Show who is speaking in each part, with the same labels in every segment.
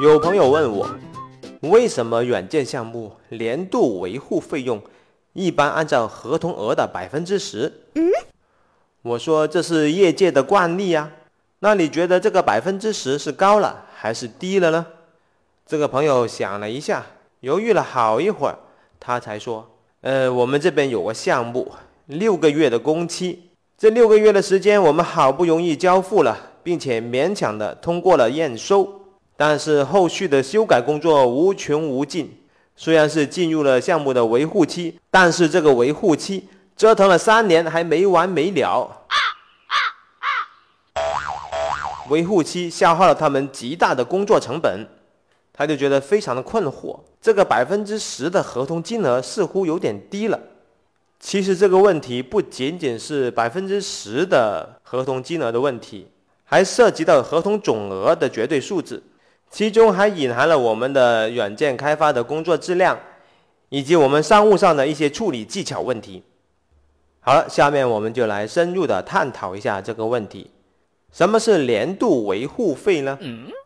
Speaker 1: 有朋友问我，为什么软件项目年度维护费用一般按照合同额的百分之十？我说这是业界的惯例呀。那你觉得这个百分之十是高了还是低了呢？这个朋友想了一下，犹豫了好一会儿，他才说：“呃，我们这边有个项目，六个月的工期，这六个月的时间我们好不容易交付了，并且勉强的通过了验收。”但是后续的修改工作无穷无尽，虽然是进入了项目的维护期，但是这个维护期折腾了三年还没完没了。维护期消耗了他们极大的工作成本，他就觉得非常的困惑。这个百分之十的合同金额似乎有点低了。其实这个问题不仅仅是百分之十的合同金额的问题，还涉及到合同总额的绝对数字。其中还隐含了我们的软件开发的工作质量，以及我们商务上的一些处理技巧问题。好了，下面我们就来深入的探讨一下这个问题：什么是年度维护费呢？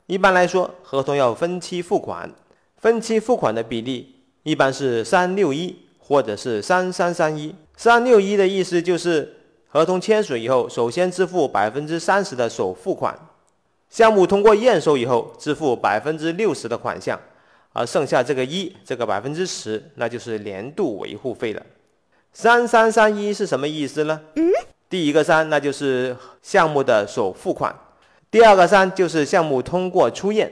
Speaker 1: 一般来说，合同要分期付款，分期付款的比例一般是三六一或者是三三三一。三六一的意思就是合同签署以后，首先支付百分之三十的首付款。项目通过验收以后，支付百分之六十的款项，而剩下这个一，这个百分之十，那就是年度维护费了。三三三一是什么意思呢？第一个三，那就是项目的首付款；第二个三就是项目通过初验。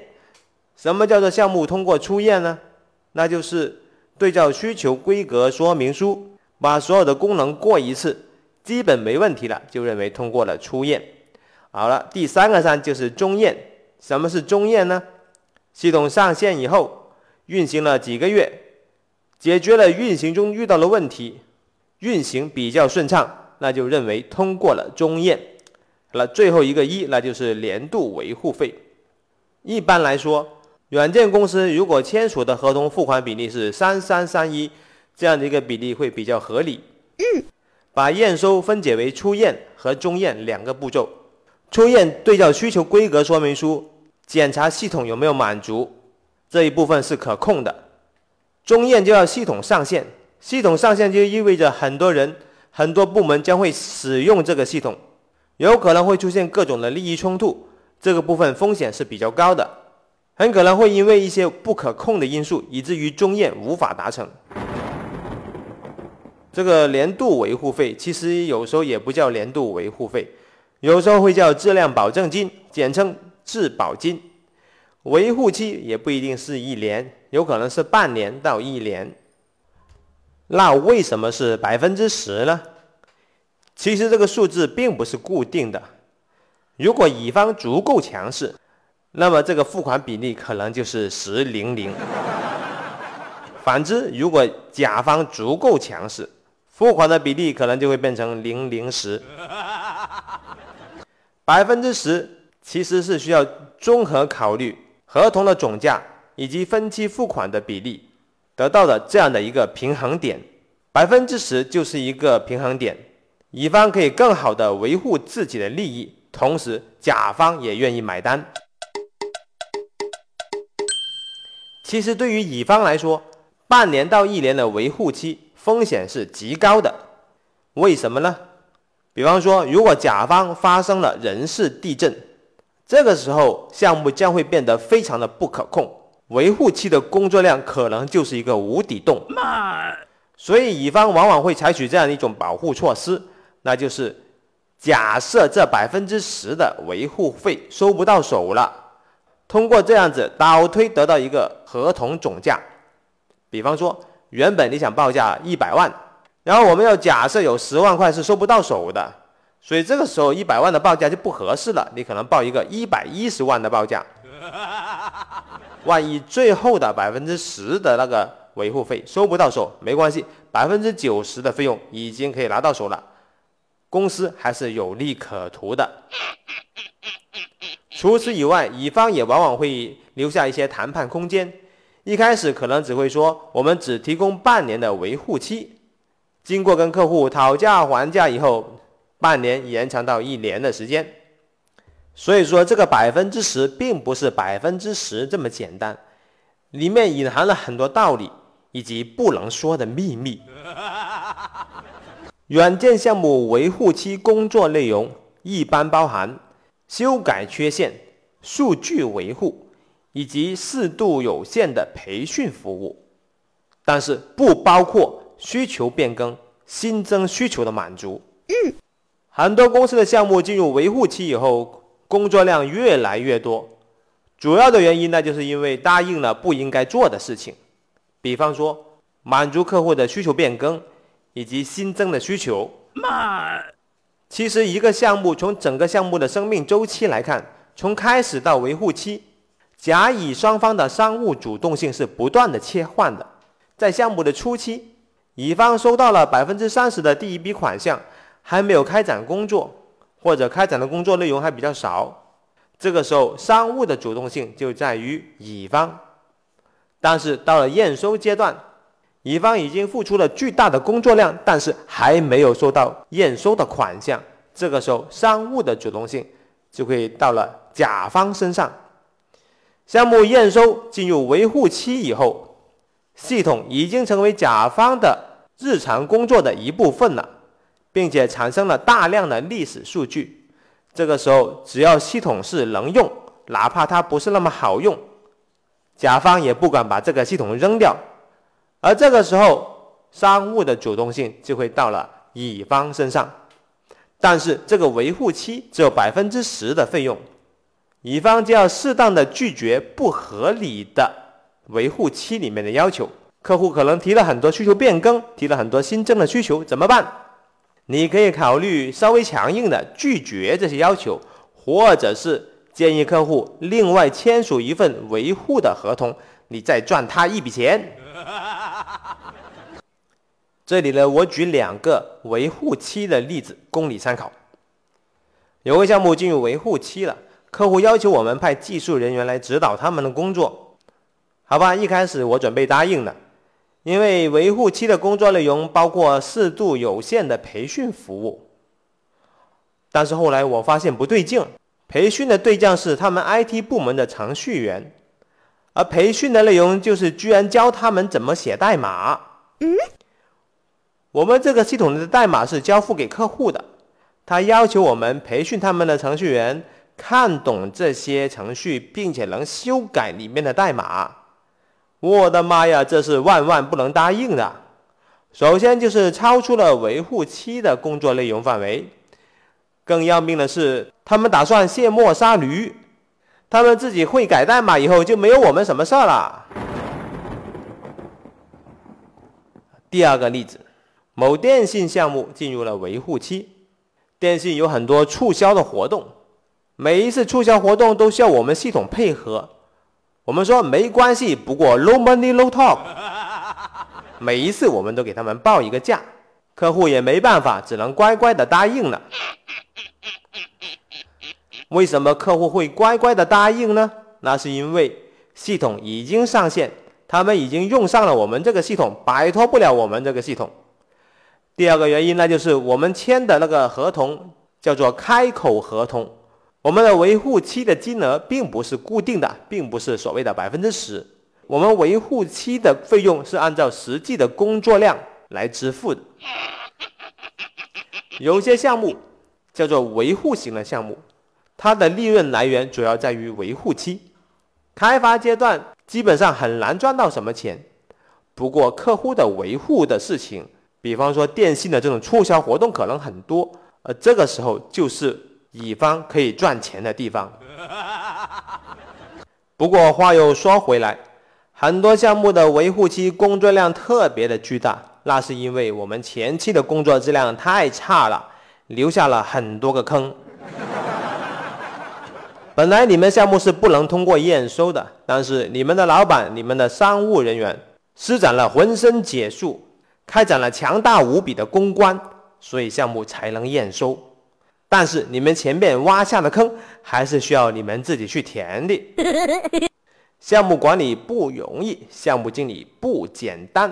Speaker 1: 什么叫做项目通过初验呢？那就是对照需求规格说明书，把所有的功能过一次，基本没问题了，就认为通过了初验。好了，第三个三就是中验。什么是中验呢？系统上线以后，运行了几个月，解决了运行中遇到的问题，运行比较顺畅，那就认为通过了中验。好了，最后一个一，那就是年度维护费。一般来说，软件公司如果签署的合同付款比例是三三三一，这样的一个比例会比较合理。嗯，把验收分解为初验和中验两个步骤。初验对照需求规格说明书，检查系统有没有满足，这一部分是可控的。中验就要系统上线，系统上线就意味着很多人、很多部门将会使用这个系统，有可能会出现各种的利益冲突，这个部分风险是比较高的，很可能会因为一些不可控的因素，以至于中验无法达成。这个年度维护费其实有时候也不叫年度维护费。有时候会叫质量保证金，简称质保金。维护期也不一定是一年，有可能是半年到一年。那为什么是百分之十呢？其实这个数字并不是固定的。如果乙方足够强势，那么这个付款比例可能就是十零零。反之，如果甲方足够强势，付款的比例可能就会变成零零十。百分之十其实是需要综合考虑合同的总价以及分期付款的比例，得到的这样的一个平衡点。百分之十就是一个平衡点，乙方可以更好的维护自己的利益，同时甲方也愿意买单。其实对于乙方来说，半年到一年的维护期风险是极高的，为什么呢？比方说，如果甲方发生了人事地震，这个时候项目将会变得非常的不可控，维护期的工作量可能就是一个无底洞。所以乙方往往会采取这样一种保护措施，那就是假设这百分之十的维护费收不到手了，通过这样子倒推得到一个合同总价。比方说，原本你想报价一百万。然后我们要假设有十万块是收不到手的，所以这个时候一百万的报价就不合适了，你可能报一个一百一十万的报价。万一最后的百分之十的那个维护费收不到手，没关系，百分之九十的费用已经可以拿到手了，公司还是有利可图的。除此以外，乙方也往往会留下一些谈判空间，一开始可能只会说我们只提供半年的维护期。经过跟客户讨价还价以后，半年延长到一年的时间。所以说，这个百分之十并不是百分之十这么简单，里面隐含了很多道理以及不能说的秘密。软件项目维护期工作内容一般包含修改缺陷、数据维护以及适度有限的培训服务，但是不包括需求变更、新增需求的满足。很多公司的项目进入维护期以后。工作量越来越多，主要的原因呢，就是因为答应了不应该做的事情，比方说满足客户的需求变更以及新增的需求。慢，其实一个项目从整个项目的生命周期来看，从开始到维护期，甲乙双方的商务主动性是不断的切换的。在项目的初期，乙方收到了百分之三十的第一笔款项，还没有开展工作。或者开展的工作内容还比较少，这个时候商务的主动性就在于乙方。但是到了验收阶段，乙方已经付出了巨大的工作量，但是还没有收到验收的款项，这个时候商务的主动性就会到了甲方身上。项目验收进入维护期以后，系统已经成为甲方的日常工作的一部分了。并且产生了大量的历史数据，这个时候只要系统是能用，哪怕它不是那么好用，甲方也不敢把这个系统扔掉。而这个时候，商务的主动性就会到了乙方身上，但是这个维护期只有百分之十的费用，乙方就要适当的拒绝不合理的维护期里面的要求。客户可能提了很多需求变更，提了很多新增的需求，怎么办？你可以考虑稍微强硬的拒绝这些要求，或者是建议客户另外签署一份维护的合同，你再赚他一笔钱。这里呢，我举两个维护期的例子供你参考。有个项目进入维护期了，客户要求我们派技术人员来指导他们的工作，好吧，一开始我准备答应的。因为维护期的工作内容包括适度有限的培训服务，但是后来我发现不对劲，培训的对象是他们 IT 部门的程序员，而培训的内容就是居然教他们怎么写代码。嗯，我们这个系统的代码是交付给客户的，他要求我们培训他们的程序员看懂这些程序，并且能修改里面的代码。我的妈呀，这是万万不能答应的。首先就是超出了维护期的工作内容范围，更要命的是，他们打算卸磨杀驴，他们自己会改代码以后就没有我们什么事儿了。第二个例子，某电信项目进入了维护期，电信有很多促销的活动，每一次促销活动都需要我们系统配合。我们说没关系，不过 low money low talk。每一次我们都给他们报一个价，客户也没办法，只能乖乖的答应了。为什么客户会乖乖的答应呢？那是因为系统已经上线，他们已经用上了我们这个系统，摆脱不了我们这个系统。第二个原因，那就是我们签的那个合同叫做开口合同。我们的维护期的金额并不是固定的，并不是所谓的百分之十。我们维护期的费用是按照实际的工作量来支付的。有些项目叫做维护型的项目，它的利润来源主要在于维护期。开发阶段基本上很难赚到什么钱。不过客户的维护的事情，比方说电信的这种促销活动可能很多，而这个时候就是。乙方可以赚钱的地方。不过话又说回来，很多项目的维护期工作量特别的巨大，那是因为我们前期的工作质量太差了，留下了很多个坑。本来你们项目是不能通过验收的，但是你们的老板、你们的商务人员施展了浑身解数，开展了强大无比的公关，所以项目才能验收。但是你们前面挖下的坑还是需要你们自己去填的。项目管理不容易，项目经理不简单。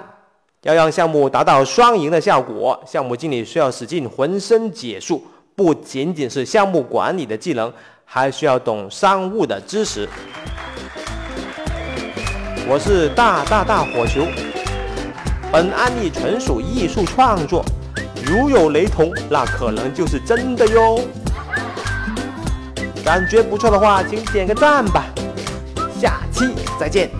Speaker 1: 要让项目达到双赢的效果，项目经理需要使尽浑身解数，不仅仅是项目管理的技能，还需要懂商务的知识。我是大大大火球，本案例纯属艺术创作，如有雷同，那可能就是真的哟。感觉不错的话，请点个赞吧。下期再见。